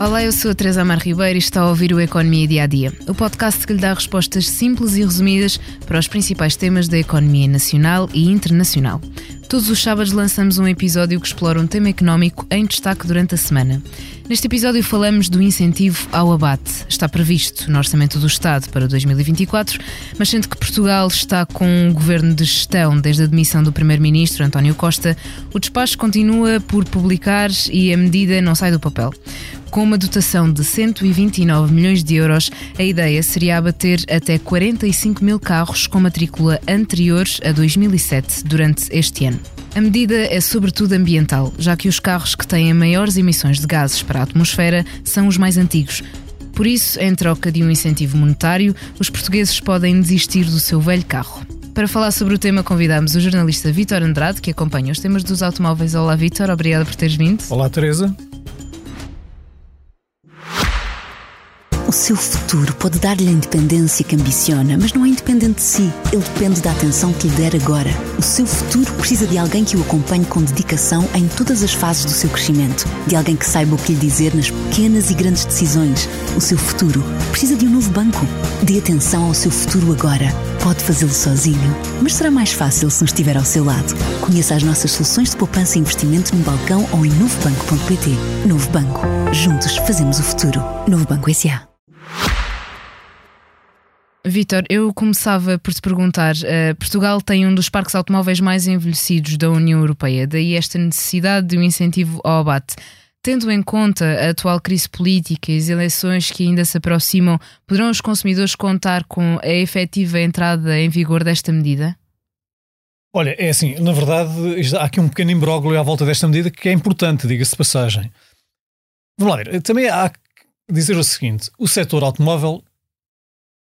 Olá, eu sou a Teresa Amar Ribeiro e está a ouvir o Economia Dia a Dia, o podcast que lhe dá respostas simples e resumidas para os principais temas da economia nacional e internacional. Todos os sábados lançamos um episódio que explora um tema económico em destaque durante a semana. Neste episódio falamos do incentivo ao abate. Está previsto no Orçamento do Estado para 2024, mas sendo que Portugal está com um governo de gestão desde a demissão do Primeiro-Ministro António Costa, o despacho continua por publicar e a medida não sai do papel. Com uma dotação de 129 milhões de euros, a ideia seria abater até 45 mil carros com matrícula anterior a 2007 durante este ano. A medida é sobretudo ambiental, já que os carros que têm maiores emissões de gases para a atmosfera são os mais antigos. Por isso, em troca de um incentivo monetário, os portugueses podem desistir do seu velho carro. Para falar sobre o tema, convidamos o jornalista Vítor Andrade, que acompanha os temas dos automóveis. Olá, Vítor, obrigada por teres vindo. Olá, Teresa. O seu futuro pode dar-lhe a independência que ambiciona, mas não é independente de si. Ele depende da atenção que lhe der agora. O seu futuro precisa de alguém que o acompanhe com dedicação em todas as fases do seu crescimento. De alguém que saiba o que lhe dizer nas pequenas e grandes decisões. O seu futuro precisa de um novo banco. Dê atenção ao seu futuro agora. Pode fazê-lo sozinho, mas será mais fácil se nos estiver ao seu lado. Conheça as nossas soluções de poupança e investimento no balcão ou em novobanco.pt. Novo Banco. Juntos fazemos o futuro. Novo Banco S.A. Vitor, eu começava por te perguntar: uh, Portugal tem um dos parques automóveis mais envelhecidos da União Europeia, daí esta necessidade de um incentivo ao abate. Tendo em conta a atual crise política e as eleições que ainda se aproximam, poderão os consumidores contar com a efetiva entrada em vigor desta medida? Olha, é assim, na verdade, há aqui um pequeno imbróglio à volta desta medida que é importante, diga-se de passagem. Vamos lá ver, também há que dizer o seguinte: o setor automóvel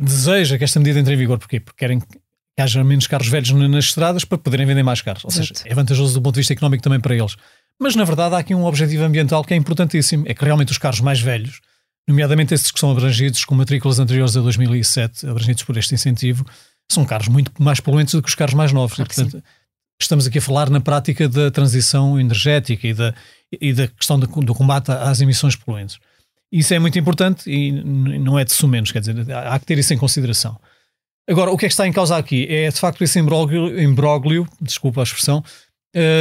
deseja que esta medida entre em vigor. Porquê? Porque querem que haja menos carros velhos nas estradas para poderem vender mais carros. Ou seja, é vantajoso do ponto de vista económico também para eles. Mas, na verdade, há aqui um objetivo ambiental que é importantíssimo. É que realmente os carros mais velhos, nomeadamente esses que são abrangidos com matrículas anteriores a 2007, abrangidos por este incentivo, são carros muito mais poluentes do que os carros mais novos. Claro e, portanto, estamos aqui a falar na prática da transição energética e da, e da questão do, do combate às emissões poluentes. Isso é muito importante e não é de sumenos, quer dizer, há que ter isso em consideração. Agora, o que é que está em causa aqui? É de facto esse imbróglio, imbróglio desculpa a expressão,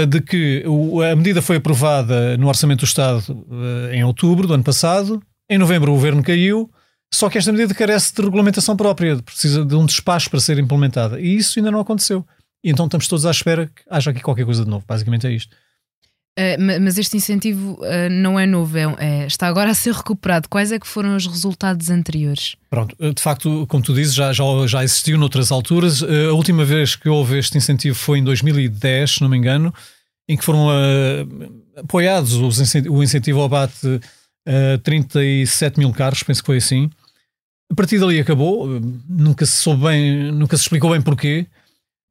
de que a medida foi aprovada no Orçamento do Estado uh, em outubro do ano passado, em novembro o governo caiu, só que esta medida carece de regulamentação própria, precisa de um despacho para ser implementada. E isso ainda não aconteceu. E então estamos todos à espera que haja aqui qualquer coisa de novo. Basicamente é isto. Uh, mas este incentivo uh, não é novo, é, é, está agora a ser recuperado. Quais é que foram os resultados anteriores? Pronto, de facto, como tu dizes, já, já, já existiu noutras alturas. Uh, a última vez que houve este incentivo foi em 2010, se não me engano, em que foram apoiados o incentivo ao abate a 37 mil carros, penso que foi assim. A partir dali acabou, nunca se soube bem, nunca se explicou bem porquê.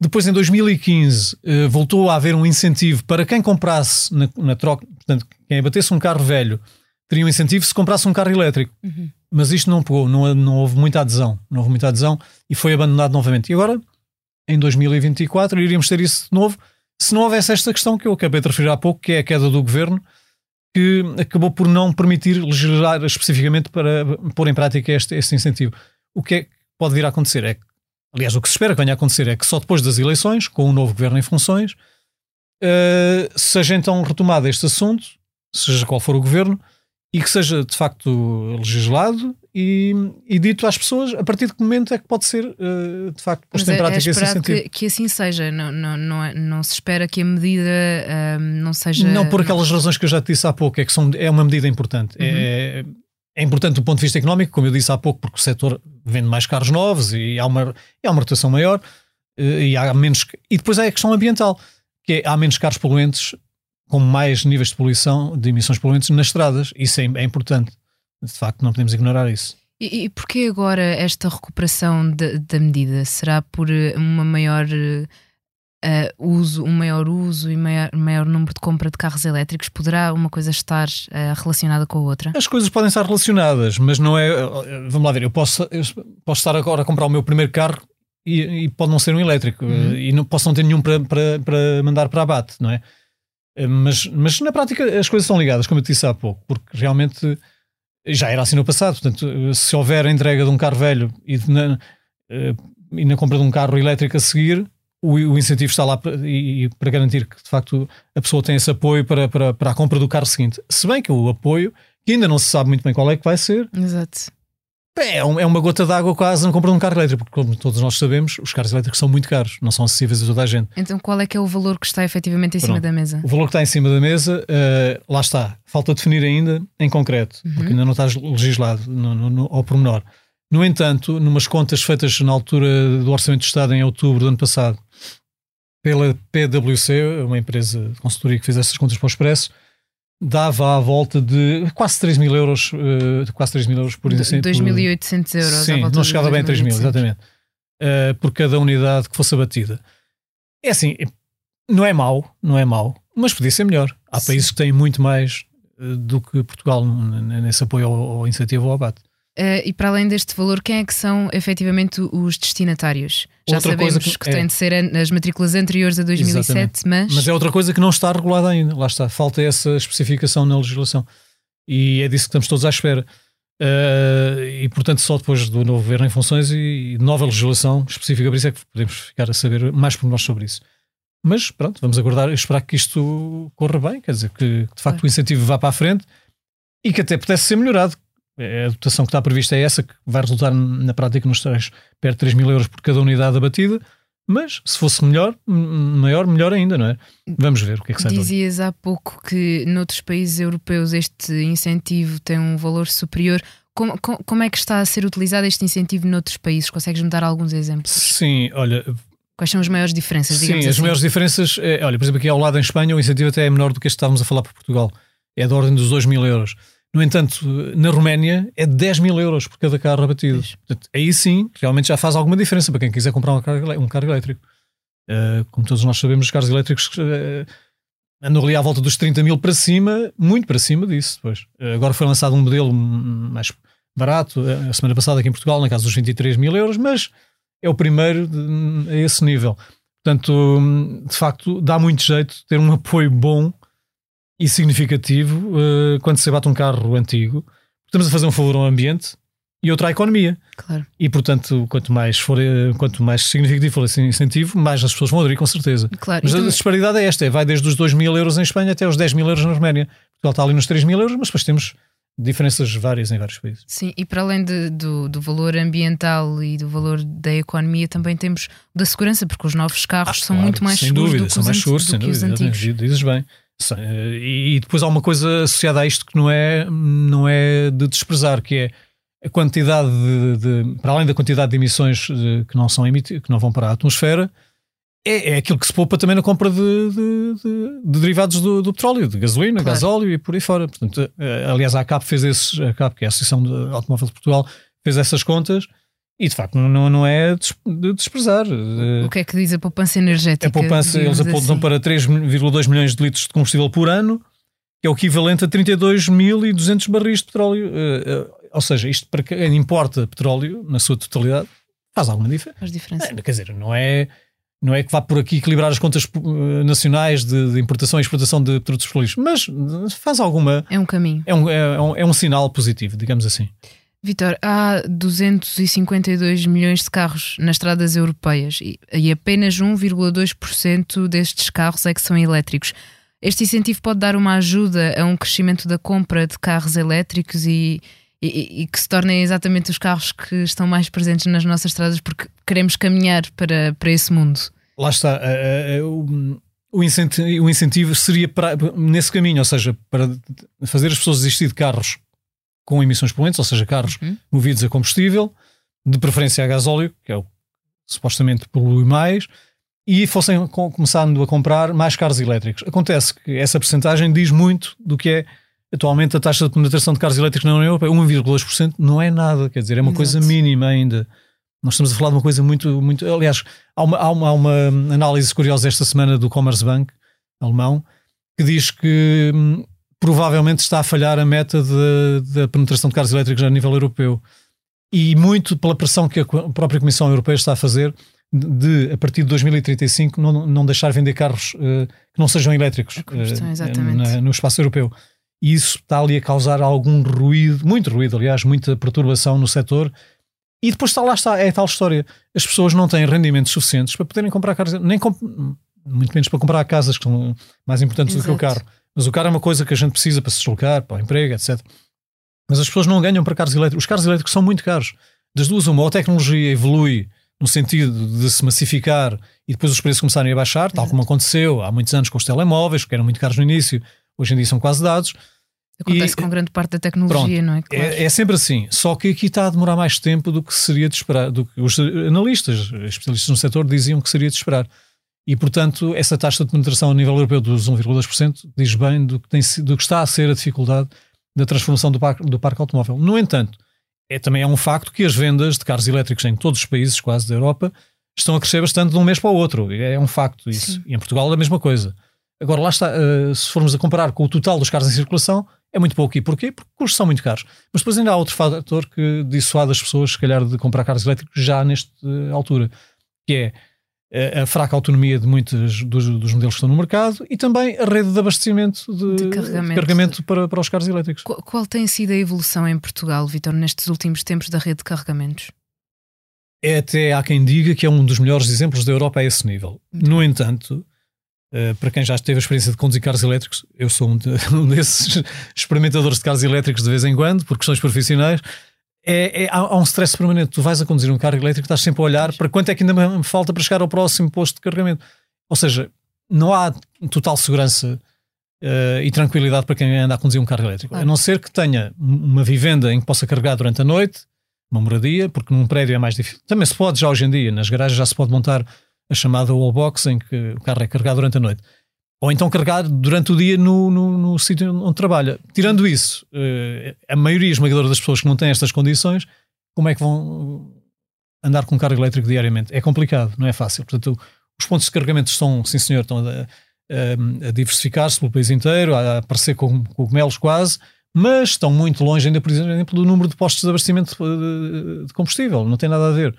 Depois, em 2015, eh, voltou a haver um incentivo para quem comprasse na, na troca, portanto, quem abatesse um carro velho teria um incentivo se comprasse um carro elétrico. Uhum. Mas isto não pegou, não, não houve muita adesão. Não houve muita adesão e foi abandonado novamente. E agora, em 2024, iríamos ter isso de novo se não houvesse esta questão que eu acabei de referir há pouco, que é a queda do governo, que acabou por não permitir legislar especificamente para pôr em prática este, este incentivo. O que é que pode vir a acontecer é que Aliás, o que se espera que venha a acontecer é que só depois das eleições, com um novo governo em funções, uh, seja então retomado este assunto, seja qual for o governo, e que seja de facto legislado e, e, dito às pessoas a partir de que momento é que pode ser uh, de facto posto em é, prática é esse incentivo. Que, que assim seja, não, não, não, é, não, se espera que a medida uh, não seja. Não, por aquelas razões que eu já te disse há pouco, é que são, é uma medida importante. Uhum. É, é importante do ponto de vista económico, como eu disse há pouco, porque o setor vende mais carros novos e há uma, há uma rotação maior eh, e há menos. E depois é a questão ambiental, que é, há menos carros poluentes com mais níveis de poluição, de emissões poluentes nas estradas. Isso é, é importante. De facto, não podemos ignorar isso. E, e porquê agora esta recuperação da medida? Será por eh, uma maior uh, uso, um maior uso e maior, maior número de compra de carros elétricos, poderá uma coisa estar uh, relacionada com a outra? As coisas podem estar relacionadas, mas não é. Vamos lá ver, eu posso, eu posso estar agora a comprar o meu primeiro carro e, e pode não ser um elétrico uhum. e não posso não ter nenhum para, para, para mandar para abate, não é? Mas, mas na prática as coisas são ligadas, como eu te disse há pouco, porque realmente Já era assim no passado, portanto, se houver a entrega de um carro velho e na, e na compra de um carro elétrico a seguir, o, o incentivo está lá para, e, para garantir que de facto a pessoa tem esse apoio para, para, para a compra do carro seguinte. Se bem que o apoio, que ainda não se sabe muito bem qual é que vai ser, Exato. É, um, é uma gota d'água quase na compra de um carro elétrico, porque como todos nós sabemos, os carros elétricos são muito caros, não são acessíveis a toda a gente. Então qual é que é o valor que está efetivamente em Pronto. cima da mesa? O valor que está em cima da mesa, uh, lá está, falta definir ainda em concreto, uhum. porque ainda não está legislado no, no, no, ao pormenor. No entanto, numas contas feitas na altura do Orçamento de Estado em outubro do ano passado, pela PwC, uma empresa de consultoria que fez essas contas para o Expresso, dava à volta de quase 3 mil euros, uh, quase 3 mil euros por exemplo. 2.800 euros. Sim, não chegava bem a 3 mil, exatamente. Uh, por cada unidade que fosse abatida. É assim, não é mau, não é mau, mas podia ser melhor. Há Sim. países que têm muito mais uh, do que Portugal nesse apoio ao, ao incentivo ao abate. Uh, e para além deste valor, quem é que são efetivamente os destinatários? Já outra sabemos que, que é, têm de ser as matrículas anteriores a 2007, mas... Mas é outra coisa que não está regulada ainda. Lá está, falta essa especificação na legislação. E é disso que estamos todos à espera. Uh, e portanto, só depois do novo governo em funções e, e nova legislação específica para isso é que podemos ficar a saber mais por nós sobre isso. Mas pronto, vamos aguardar e esperar que isto corra bem, quer dizer, que de facto o incentivo vá para a frente e que até pudesse ser melhorado, a dotação que está prevista é essa, que vai resultar na prática nos três, perto de 3 mil euros por cada unidade abatida. Mas se fosse melhor, maior, melhor ainda, não é? Vamos ver o que é que sai Dizias há pouco que noutros países europeus este incentivo tem um valor superior. Como, como é que está a ser utilizado este incentivo noutros países? Consegues-me dar alguns exemplos? Sim, olha. Quais são as maiores diferenças? Sim, as assim? maiores diferenças, é, olha, por exemplo, aqui ao lado em Espanha o incentivo até é menor do que este que estávamos a falar para Portugal. É da ordem dos 2 mil euros. No entanto, na Roménia é 10 mil euros por cada carro abatido. Portanto, aí sim, realmente já faz alguma diferença para quem quiser comprar um carro, um carro elétrico. Uh, como todos nós sabemos, os carros elétricos uh, andam ali à volta dos 30 mil para cima, muito para cima disso. Depois. Uh, agora foi lançado um modelo mais barato, a semana passada aqui em Portugal, na casa dos 23 mil euros, mas é o primeiro de, a esse nível. Portanto, de facto, dá muito jeito ter um apoio bom e significativo uh, quando se bate um carro antigo. Estamos a fazer um favor ao ambiente e outra à economia. Claro. E portanto, quanto mais for, eh, quanto mais significativo for esse incentivo, mais as pessoas vão aderir com certeza. Claro. Mas então... a disparidade é esta: vai desde os 2 mil euros em Espanha até os 10 mil euros na Roménia. Portugal está ali nos 3 mil euros, mas depois temos diferenças várias em vários países. Sim, e para além de, do, do valor ambiental e do valor da economia, também temos da segurança, porque os novos carros ah, são claro, muito mais seguros dúvida, do que, os, mais seguros, do que os antigos. Dizes bem. E depois há uma coisa associada a isto que não é, não é de desprezar, que é a quantidade de, de para além da quantidade de emissões de, que não são emitidas, que não vão para a atmosfera, é, é aquilo que se poupa também na compra de, de, de derivados do, do, petróleo, de gasolina, claro. gasóleo e por aí fora. Portanto, eh, aliás, a CAP fez esses, a CAP, que é a Associação de Automóvel de Portugal, fez essas contas e de facto não, não é de desprezar. O que é que diz a poupança energética? A poupança, eles apontam assim. para 3,2 milhões de litros de combustível por ano, que é o equivalente a 32.200 barris de petróleo. Eh, eh, ou seja, isto para quem importa petróleo na sua totalidade faz alguma diferença. Faz diferença. É, quer dizer, não é, não é que vá por aqui equilibrar as contas eh, nacionais de, de importação e exportação de produtos petroleiros, mas faz alguma. É um caminho. É um, é, um, é um sinal positivo, digamos assim. Vitor, há 252 milhões de carros nas estradas europeias e, apenas 1,2% destes carros é que são elétricos. Este incentivo pode dar uma ajuda a um crescimento da compra de carros elétricos e, e, e, que se tornem exatamente os carros que estão mais presentes nas nossas estradas porque queremos caminhar para, para esse mundo. Lá está. Uh, uh, o, incentivo, o incentivo seria para, nesse caminho, ou seja, para fazer as pessoas desistir de carros com emissões poluentes, ou seja, carros uhum. movidos a combustível, de preferência a gasóleo, que é o supostamente polui mais, e fossem começando a comprar mais carros elétricos. Acontece que essa percentagem diz muito do que é atualmente a taxa de penetração de carros elétricos na União Europeia. 1,2% não é nada, quer dizer, é uma Exato. coisa mínima ainda. Nós estamos a falar de uma coisa muito. muito aliás, há uma, há uma, há uma análise curiosa esta semana do Commerzbank alemão que diz que hum, provavelmente está a falhar a meta da penetração de carros elétricos a nível europeu. E muito pela pressão que a própria Comissão Europeia está a fazer de, a partir de 2035, não, não deixar vender carros uh, que não sejam elétricos uh, no espaço europeu. e isso está ali a causar algum ruído, muito ruído, aliás, muita perturbação no setor. E depois está lá está, é a tal história. As pessoas não têm rendimentos suficientes para poderem comprar carros, nem comp muito menos para comprar casas, que são mais importantes Exato. do que o carro. Mas o carro é uma coisa que a gente precisa para se deslocar, para o emprego, etc. Mas as pessoas não ganham para carros elétricos. Os carros elétricos são muito caros. Das duas, uma, ou a tecnologia evolui no sentido de se massificar e depois os preços começarem a baixar, tal como aconteceu há muitos anos com os telemóveis, que eram muito caros no início, hoje em dia são quase dados. Acontece e, com grande parte da tecnologia, pronto, não é? Claro. é? É sempre assim, só que aqui está a demorar mais tempo do que seria de esperar, do que os analistas, especialistas no setor diziam que seria de esperar. E, portanto, essa taxa de penetração a nível europeu dos 1,2% diz bem do que, tem, do que está a ser a dificuldade da transformação do parque, do parque automóvel. No entanto, é, também é um facto que as vendas de carros elétricos em todos os países quase da Europa estão a crescer bastante de um mês para o outro. É um facto isso. Sim. E em Portugal é a mesma coisa. Agora, lá está, uh, se formos a comparar com o total dos carros em circulação, é muito pouco. E porquê? Porque os custos são muito caros. Mas depois ainda há outro fator que dissuade as pessoas, se calhar, de comprar carros elétricos já nesta altura, que é a fraca autonomia de muitos dos, dos, modelos que estão no mercado e também a rede de abastecimento de, de carregamento, de carregamento para, para os carros elétricos. Qual, qual, tem sido a evolução em Portugal, Vitor, nestes últimos tempos da rede de carregamentos? É até há quem diga que é um dos melhores exemplos da Europa a esse nível. No entanto, uh, para quem já teve a experiência de conduzir carros elétricos, eu sou um, de, um desses experimentadores de carros elétricos de vez em quando, por questões profissionais é, é, há um stress permanente. Tu vais a conduzir um carro elétrico, estás sempre a olhar para quanto é que ainda me falta para chegar ao próximo posto de carregamento. Ou seja, não há total segurança uh, e tranquilidade para quem anda a conduzir um carro elétrico. A não ser que tenha uma vivenda em que possa carregar durante a noite, uma moradia, porque num prédio é mais difícil. Também se pode já hoje em dia, nas garagens já se pode montar a chamada wallbox em que o carro é carregado durante a noite ou então carregar durante o dia no, no, no sítio onde trabalha. Tirando isso, uh, a maioria esmagadora das pessoas que não têm estas condições, como é que vão andar com carro elétrico diariamente? É complicado, não é fácil. Portanto, os pontos de carregamento estão, sim senhor, estão a, a, a diversificar-se pelo país inteiro, a aparecer com cogumelos quase, mas estão muito longe ainda, por exemplo, do número de postos de abastecimento de, de combustível. Não tem nada a ver.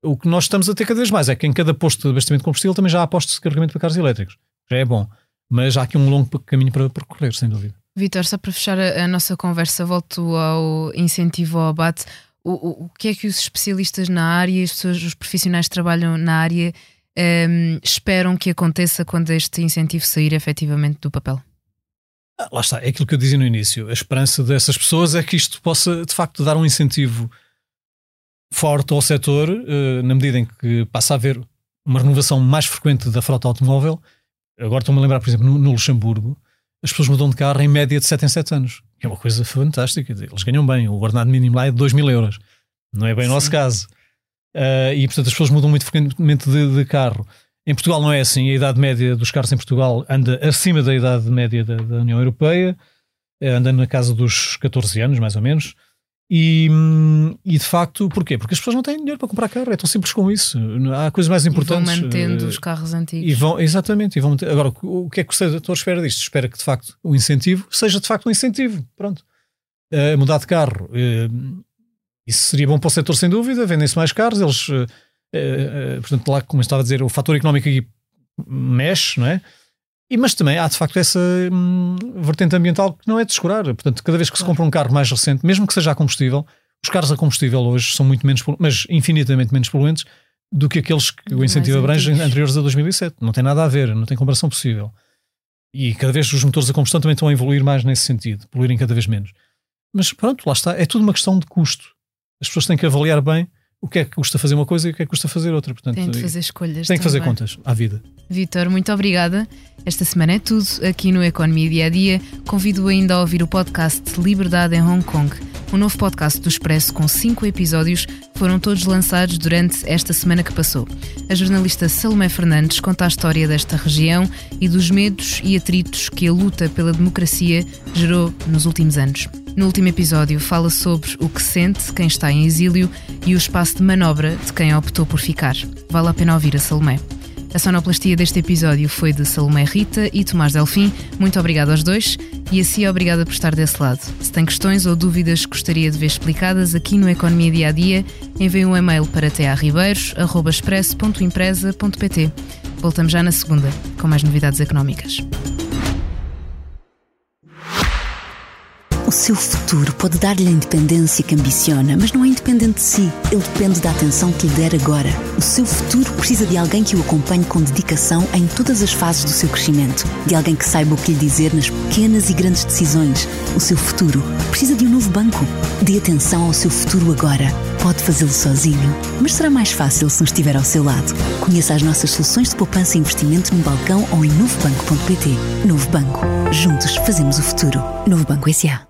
O que nós estamos a ter cada vez mais é que em cada posto de abastecimento de combustível também já há postos de carregamento para carros elétricos já é bom. Mas há aqui um longo caminho para percorrer, sem dúvida. Vitor, só para fechar a, a, nossa conversa, volto ao incentivo ao abate. O, o, o, que é que os especialistas na área, as pessoas, os profissionais que trabalham na área, um, ehm, esperam que aconteça quando este incentivo sair efetivamente do papel? Ah, lá está, é aquilo que eu dizia no início. A esperança dessas pessoas é que isto possa, de facto, dar um incentivo forte ao setor, uh, na medida em que passa a haver uma renovação mais frequente da frota automóvel Agora estou-me a lembrar, por exemplo, no, no, Luxemburgo, as pessoas mudam de carro em média de 7 em 7 anos. Que é uma coisa fantástica. Eles ganham bem. O ordenado mínimo lá é de 2 mil euros. Não é bem Sim. o nosso caso. Uh, e, portanto, as pessoas mudam muito frequentemente de, de, carro. Em Portugal não é assim. A idade média dos carros em Portugal anda acima da idade média da, da União Europeia. Uh, anda na casa dos 14 anos, mais ou menos. E, e, de facto, porquê? Porque as pessoas não têm dinheiro para comprar carro, é tão simples com isso. Há coisas mais importantes. E vão mantendo uh, os carros antigos. E vão, exatamente. E vão Agora, o que é que o setor espera disto? Espera que de facto o incentivo seja de facto um incentivo. Pronto. Uh, mudar de carro. Uh, isso seria bom para o setor, sem dúvida. Vendem-se mais carros. Eles, portanto, lá, como eu estava a dizer, o fator económico aqui mexe, não é? E, mas também há de facto essa hum, vertente ambiental que não é de descurar. Portanto, cada vez que se compra um carro mais recente, mesmo que seja a combustível, os carros a combustível hoje são muito menos, mas infinitamente menos poluentes do que aqueles que o incentivo abrange anteriores a 2007. Não tem nada a ver, não tem comparação possível. E cada vez os motores a combustão também estão a evoluir mais nesse sentido, poluírem cada vez menos. Mas pronto, lá está. É tudo uma questão de custo. As pessoas têm que avaliar bem o que é que custa fazer uma coisa e o que é que custa fazer outra. Portanto, tem de fazer escolhas. Tem que fazer contas à vida. Vitor, muito obrigada. Esta semana é tudo aqui no Economia Dia a Dia. Convido ainda a ouvir o podcast Liberdade em Hong Kong. O um novo podcast do Expresso com cinco episódios foram todos lançados durante esta semana que passou. A jornalista Salomé Fernandes conta a história desta região e dos medos e atritos que a luta pela democracia gerou nos últimos anos. No último episódio, fala sobre o que sente quem está em exílio e o espaço de manobra de quem optou por ficar. Vale a pena ouvir a Salomé. A sonoplastia deste episódio foi de Salomé Rita e Tomás Delfim. Muito obrigado aos dois e a si obrigada por estar desse lado. Se tem questões ou dúvidas que gostaria de ver explicadas aqui no Economia Dia a Dia, envie um e-mail para tearribeiros.express.empresa.pt. Voltamos já na segunda com mais novidades económicas. O seu futuro pode dar-lhe a independência que ambiciona, mas não é independente de si. Ele depende da atenção que lhe der agora. O seu futuro precisa de alguém que o acompanhe com dedicação em todas as fases do seu crescimento. De alguém que saiba o que lhe dizer nas pequenas e grandes decisões. O seu futuro precisa de um novo banco. Dê atenção ao seu futuro agora. Pode fazê-lo sozinho, mas será mais fácil se nos estiver ao seu lado. Conheça as nossas soluções de poupança e investimento no balcão ou em novobanco.pt. Novo Banco. Juntos fazemos o futuro. Novo Banco S.A.